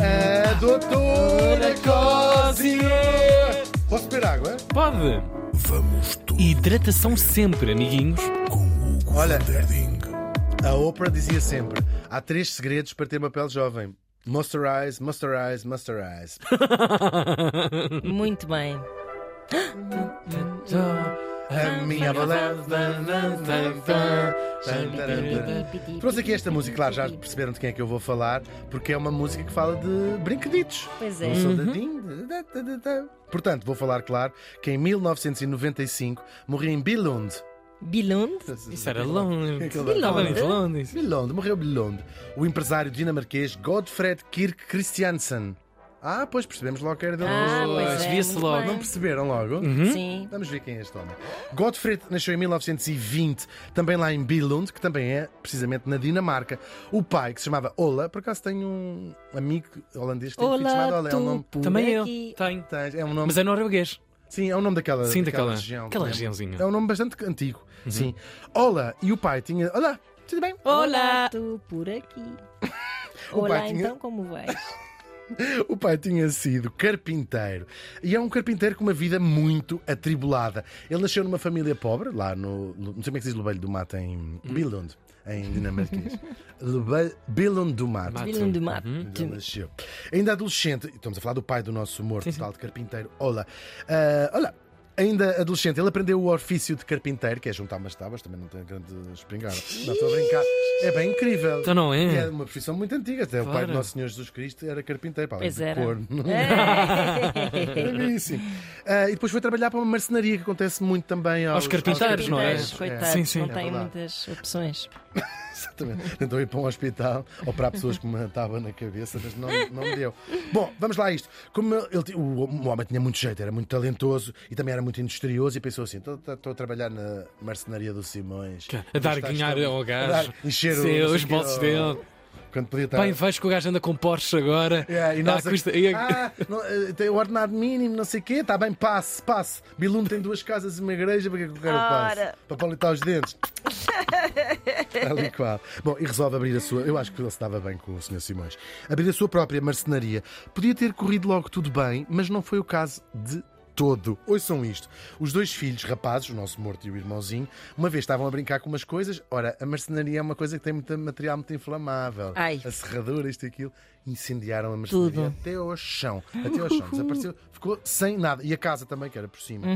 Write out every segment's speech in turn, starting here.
A doutora Cosio. Posso beber água? Pode! Vamos todos Hidratação sempre, amiguinhos. com Hugo Olha. A Oprah dizia sempre: há três segredos para ter uma pele jovem. Moisturize, moisturize, moisturize. Muito bem. A minha beleza. Trouxe aqui esta música, claro, já perceberam de quem é que eu vou falar, porque é uma música que fala de brinqueditos. Pois é. Não sou da, da, da. Portanto, vou falar, claro, que em 1995 morri em Billund. Billund? Isso era Estava muito longe. Billund, morreu Billund. O empresário dinamarquês Godfred Kirk Christiansen. Ah, pois percebemos logo que era dele. Ah, Pois, é. via-se muito logo. Não perceberam logo? Sim. Vamos ver quem é este homem. Godfred nasceu em 1920, também lá em Billund, que também é precisamente na Dinamarca. O pai, que se chamava Ola, por acaso tenho um amigo holandês que tem um filho chamado Olá, Ola. É um nome. tu Também eu. aqui. Tenho. Tens- É um nome. Mas é norueguês. Sim, é um nome daquela, Sim, daquela, região. aquela É um- regiãozinha. É um nome bastante antigo. Sim. Ola e o pai tinha. Olá, tudo bem? Olá, tu por aqui. O Olá, pai tinha- então, como vais? O pai tinha sido carpinteiro e é um carpinteiro com uma vida muito atribulada. Ele nasceu numa família pobre, lá no. não sei como é que se diz Lobelho do Mato, em Billund, em dinamarquês. Billund do Mato. Mato. Billund de Mato. Onde ele nasceu. Ainda adolescente, estamos a falar do pai do nosso morto, tal de carpinteiro. Olá. Ah, olá. Ainda adolescente, ele aprendeu o ofício de carpinteiro, que é juntar umas tábuas, também não tem grande espingarda. Não estou a brincar. É bem incrível. Então não é? E é uma profissão muito antiga. Até o pai do nosso Senhor Jesus Cristo era carpinteiro. Para além Pois de era. corno. É. Belíssimo. Ah, e depois foi trabalhar para uma marcenaria que acontece muito também aos, Aos carpinteiros, não é? Coitados, Sim, sim. não É têm verdade. muitas opções. Exatamente. Tentou ir para um hospital ou para pessoas com uma tábua na cabeça, mas não, não deu. Bom, vamos lá a isto. Como ele, o, o homem tinha muito jeito, era muito talentoso e também era muito industrioso e pensou assim: estou estou a trabalhar na marcenaria do Simões. A dar está- ao gajo. dar- Encher os bolsos dele. Quando podia estar. Bem, vejo que o gajo anda com Porsche agora. É, e nós a custa- ah, não, eh, tem o ordenado mínimo, não sei o quê, está bem, passe, passe. Bilum tem duas casas e uma igreja, para que é que eu quero o passe? Para palitar os dentes. Ali qual. Bom, e resolve abrir a sua. Eu acho que ele se dava bem com o Sr. Simões. Abrir a sua própria marcenaria. Podia ter corrido logo tudo bem, mas não foi o caso de todo. Ouçam isto. Os dois filhos, rapazes, o nosso morto e o irmãozinho, uma vez estavam a brincar com umas coisas. Ora, a marcenaria é uma coisa que tem muito material muito inflamável. Ai. A serradura, isto e aquilo. Incendiaram a marcenaria Tudo. até ao chão. Até ao chão. Desapareceu. Ficou sem nada. E a casa também, que era por cima.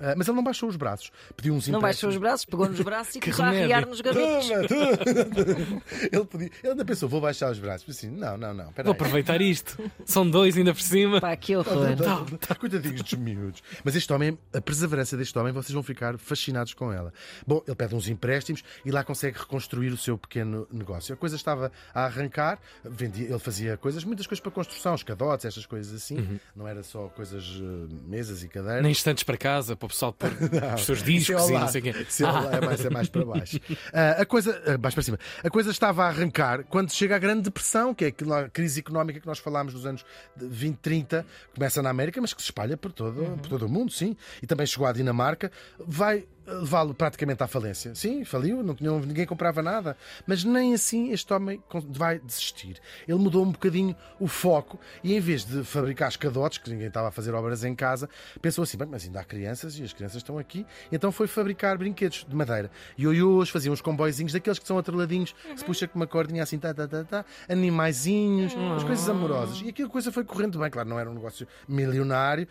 Ah, mas ele não baixou os braços. Pediu uns Não baixou os braços, pegou nos braços e começou a arriar nos gavetos. Toma. ele, podia, ele ainda pensou, vou baixar os braços. Mas assim, não, não, não. Peraí. Vou aproveitar isto. São dois ainda por cima. Pá, que horror. Tá, Coitadinhos dos miúdos. Mas este homem, a perseverança deste homem, vocês vão ficar fascinados com ela. Bom, ele pede uns empréstimos e lá consegue reconstruir o seu pequeno negócio. A coisa estava a arrancar, vendia, ele fazia coisas, muitas coisas para construção, escadotes, estas coisas assim. Não era só coisas, eh, mesas e cadeiras. Nem instantes para casa, para o pessoal pôr os seus discos é e não sei o quê. Isso é, lado, é mais, é mais para baixo. Ah, a coisa, ah, mais para cima. A coisa estava a arrancar quando chega a Grande Depressão, que é aquilo- a crise económica que nós falámos nos anos de 20, 30, começa na América, mas que se espalha por todo, por todo o mundo, sim. E também chegou à Dinamarca. Vai levá-lo praticamente à falência. Sim, faliu, não tinha, ninguém comprava nada. Mas nem assim este homem vai desistir. Ele mudou um bocadinho o foco e em vez de fabricar escadotes, que ninguém estava a fazer obras em casa, pensou assim: bem, mas ainda há crianças e as crianças estão aqui. Então foi fabricar brinquedos de madeira. Ioiôs, fazia uns comboizinhos daqueles que são atreladinhos, que se puxa com uma cordinha assim, tá, tá, tá, tá, animaizinhos, as coisas amorosas. E aquilo coisa foi correndo bem. Claro, não era um negócio milionário,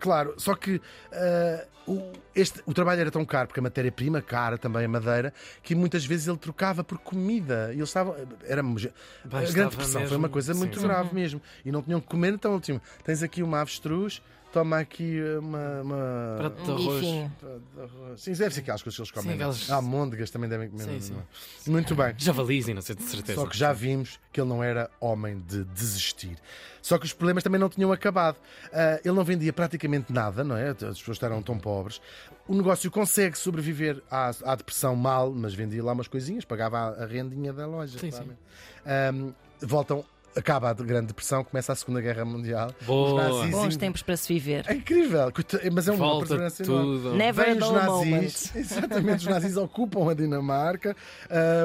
claro, só que. ah, o, este, o trabalho era tão caro, porque a matéria-prima, cara também a madeira, que muitas vezes ele trocava por comida. E eles estavam. Era, a grande depressão foi uma coisa muito sim. grave mesmo. E não tinham que comer, então ele tinha, tens aqui uma avestruz, toma aqui uma. uma... Prato de Um arroz. Sim, deve ser aquelas coisas que eles comem. Sim, é? aquelas- Almôndegas também devem comer. Sim, é? sim. Muito bem. Javalis, não sei de certeza. Só que já vimos que ele não era homem de desistir. Só que os problemas também não tinham acabado. Ah, ele não vendia praticamente nada, não é? As pessoas eram tão pobres. O negócio consegue sobreviver à, à depressão mal, mas vendia lá umas coisinhas, pagava a, a rendinha da loja. Sim, claramente. Ahm, voltam acaba a Grande Depressão, começa a Segunda Guerra Mundial. Boa. Bons tempos para se viver. É incrível, mas é uma Volta perseverança enorme. tudo. Never Vêm a os nazis, moment. exatamente, os nazis ocupam a Dinamarca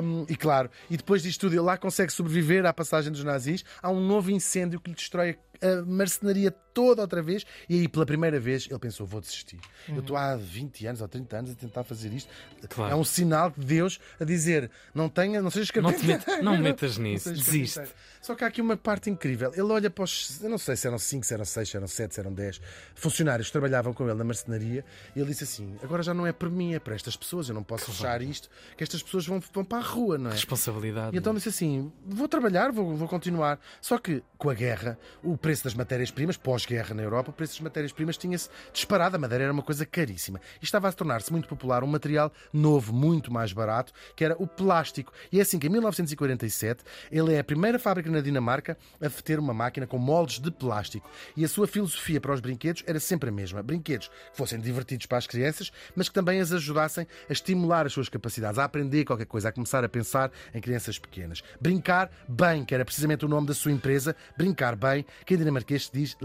hum, e claro, e depois disto tudo ele lá consegue sobreviver à passagem dos nazis, há um novo incêndio que lhe destrói a marcenaria toda outra vez e aí pela primeira vez ele pensou, vou desistir. Eu estou há 20 anos ou 30 anos a tentar fazer isto. Claro. É um sinal de Deus a dizer, não tenha, não sejas Não capaz não metas Não nisso, sejas desiste. Só que há aqui uma parte incrível. Ele olha para os. Eu não sei se eram 5, se eram 6, se eram 7, se eram 10 funcionários que trabalhavam com ele na marcenaria e ele disse assim: agora já não é por mim, é para estas pessoas. Eu não posso fechar isto, que estas pessoas vão, vão para a rua, não é? Responsabilidade. E então disse assim: vou trabalhar, vou, vou continuar. Só que com a guerra, o preço das matérias-primas, pós-guerra na Europa, o preço das matérias-primas tinha-se disparado. A madeira era uma coisa caríssima. E estava a tornar-se muito popular um material novo, muito mais barato, que era o plástico. E é assim que em 1947 ele é a primeira fábrica na Dinamarca a ter uma máquina com moldes de plástico. E a sua filosofia para os brinquedos era sempre a mesma: brinquedos que fossem divertidos para as crianças, mas que também as ajudassem a estimular as suas capacidades, a aprender qualquer coisa, a começar a pensar em crianças pequenas. Brincar bem, que era precisamente o nome da sua empresa, Brincar Bem, que em dinamarquês se diz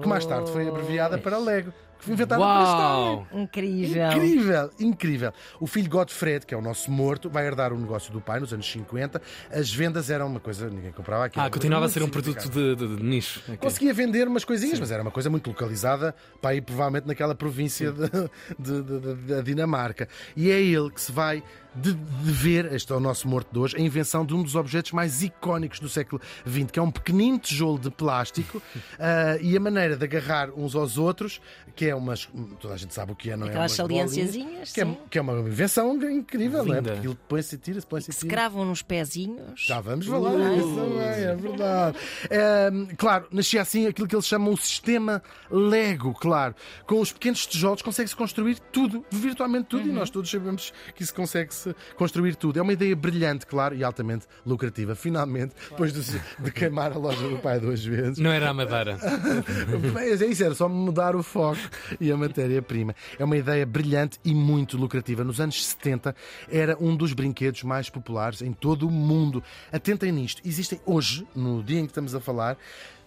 Que mais tarde foi abreviada para Lego, que foi inventada por Uau! Stalin. Incrível. Incrível, incrível. O filho Godfred, que é o nosso morto, vai herdar o negócio do pai nos anos 50. As vendas eram uma coisa, ninguém comprava aquilo. Ah, continuava a ser um produto de, de- de nicho. Ok. Conseguia vender umas coisinhas, mas era uma coisa muito localizada para ir provavelmente naquela província de- de- de- de- da Dinamarca. E é ele que se vai de, de ver, este é o nosso morto de hoje, a invenção de um dos objetos mais icónicos do século XX, que é um pequenino tijolo de plástico ah, e a maneira de agarrar uns aos outros, que é umas. Toda a gente sabe o que é, não é? Aquelas Umas bolinhas, saliênciazinhas, Que é, que é uma invenção incrível, não é? Porque ele põe-se e tira-se, põe-se e Que se tira. cravam nos pezinhos. Já vamos falar disso também, é verdade. Ehm, claro, nascia assim aquilo que eles chamam o sistema Lego, claro. Com os pequenos tijolos consegue-se construir tudo, virtualmente tudo, e nós todos sabemos que isso consegue-se construir tudo. É uma ideia brilhante, claro, e altamente lucrativa. Finalmente, depois de, de queimar a loja do pai duas vezes. Não era a Madeira. Mas é isso, era só mudar o foco e a matéria-prima. É uma ideia brilhante e muito lucrativa. Nos anos 70 era um dos brinquedos mais populares em todo o mundo. Atentem nisto, existem hoje, no dia em que estamos a falar,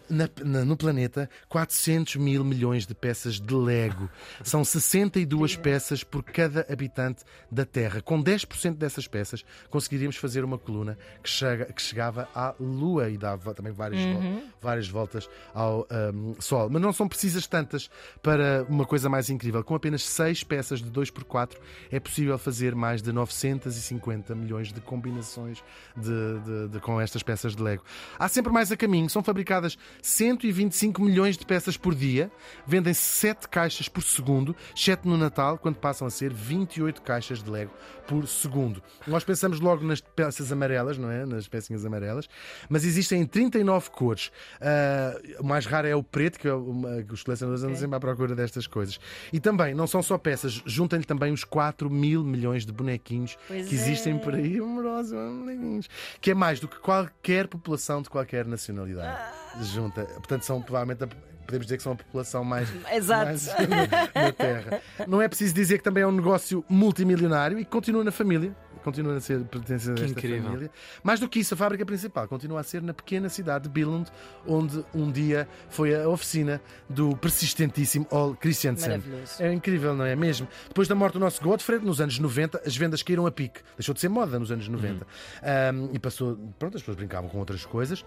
na- na- no planeta 400 mil milhões de peças de Lego. São 62 peças por cada habitante da Terra. Com 10% dessas peças conseguiríamos fazer uma coluna que, chega- que chegava à Lua e dava também várias, vol- várias voltas ao ahm, Sol. Mas não são precisas tantas para uma coisa mais incrível. Com apenas 6 peças de 2x4 é possível fazer mais de 950 milhões de combinações de- de- de- com estas peças de Lego. Há sempre mais a caminho. São fabricadas 125 milhões de peças por dia, vendem-se 7 caixas por segundo, exceto no Natal, quando passam a ser 28 caixas de Lego por segundo. Nós pensamos logo nas peças amarelas, não é? Nas pecinhas amarelas, mas existem em 39 cores. Ah, o mais raro é o preto, que, é uma, os colecionadores andam sempre à procura destas coisas. E também, não são só peças, juntem-lhe também os 4 mil milhões de bonequinhos Pois que existem é. por aí, amorosos, bonequinhos, que é mais do que qualquer população de qualquer nacionalidade. Junta. Portanto, são provavelmente. a- Podemos dizer que são a população mais, Exato. mais na Terra. Não é preciso dizer que também é um negócio multimilionário e que continua na família. Continua a ser pertence a Que esta incrível. família. Mais do que isso, a fábrica principal continua a ser na pequena cidade de Billund, onde um dia foi a oficina do persistentíssimo Ol Christiansen. É incrível, não é mesmo? Depois da morte do nosso Godfred, nos anos 90, as vendas caíram a pique. Deixou de ser moda nos anos 90. Um, e passou. Pronto, as pessoas brincavam com outras coisas.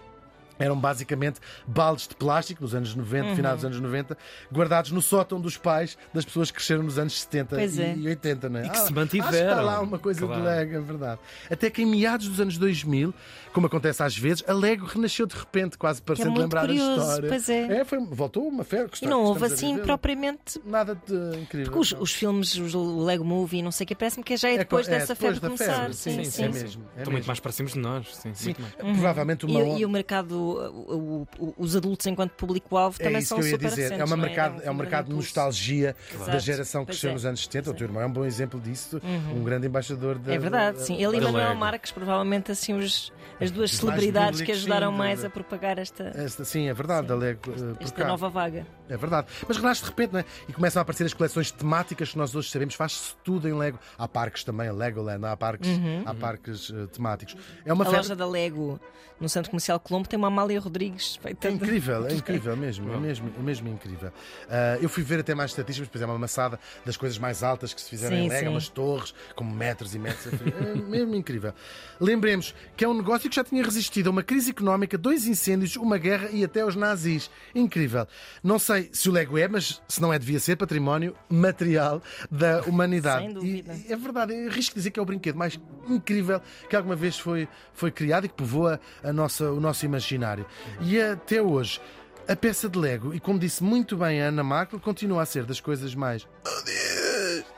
Eram basicamente baldes de plástico nos anos 90, final dos anos 90, guardados no sótão dos pais das pessoas que cresceram nos anos 70 Pois e, é. e 80, não é? E que se Acho que mantiveram. está lá uma coisa Claro. de Lego, é verdade. Até que em meados dos anos 2000, como acontece às vezes, a Lego renasceu de repente, quase parecendo muito lembrar curioso, a história. pois é. foi, voltou uma fé. E não houve assim propriamente. Nada de incrível. Porque os, os filmes, os- o Lego Movie, não sei o que, parece-me que já é É depois é dessa depois febre da começar. febre, Sim, sim, sim. é sim. mesmo. é Estão muito mais próximos de nós. Sim, Sim, muito mais. provavelmente E, uma. o- e o mercado, o- o- os adultos enquanto público-alvo É também isso são que eu ia super dizer. É, uma não mercado, um é um mercado de nostalgia da Exato. geração que cresceu é. nos anos 70. O teu irmão é um bom exemplo disso. Um grande embaixador da. É verdade, da- sim. Ele e da Manuel. Marques, provavelmente assim os, as duas Os celebridades que públicos, ajudaram sim, mais da- a propagar esta, Esta- sim, é verdade, da Lego. eh, esta cá. nova vaga. É verdade. Mas renasce de repente, não é? E começam a aparecer as coleções temáticas que nós hoje sabemos. Faz-se tudo em Lego. Há parques também, Legoland, há parques, há parques eh, temáticos. É uma Uhum. A fe- loja da Lego no Centro Comercial Colombo tem uma Amália Rodrigues feita É de- incrível, é incrível mesmo, é mesmo, é mesmo incrível. Ah, eu fui ver até mais estatísticas, depois é uma massada das coisas mais altas que se fizeram Sim, em Lego, sim. umas torres com metros e metros. É mesmo incrível. Lembremos que é um negócio que já tinha resistido a uma crise económica, dois incêndios, uma guerra e até aos nazis. Incrível. Não sei se o Lego é, mas se não é, devia ser património material da humanidade. Sem dúvida. E é verdade, eu arrisco dizer que é o brinquedo mais incrível que alguma vez foi, foi criado e que povoa a nossa, o nosso imaginário. E até hoje, a peça de Lego, e como disse muito bem a Ana Markle, continua a ser das coisas mais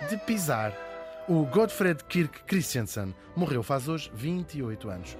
de pisar. O Godfred Kirk Christiansen morreu faz hoje 28 anos.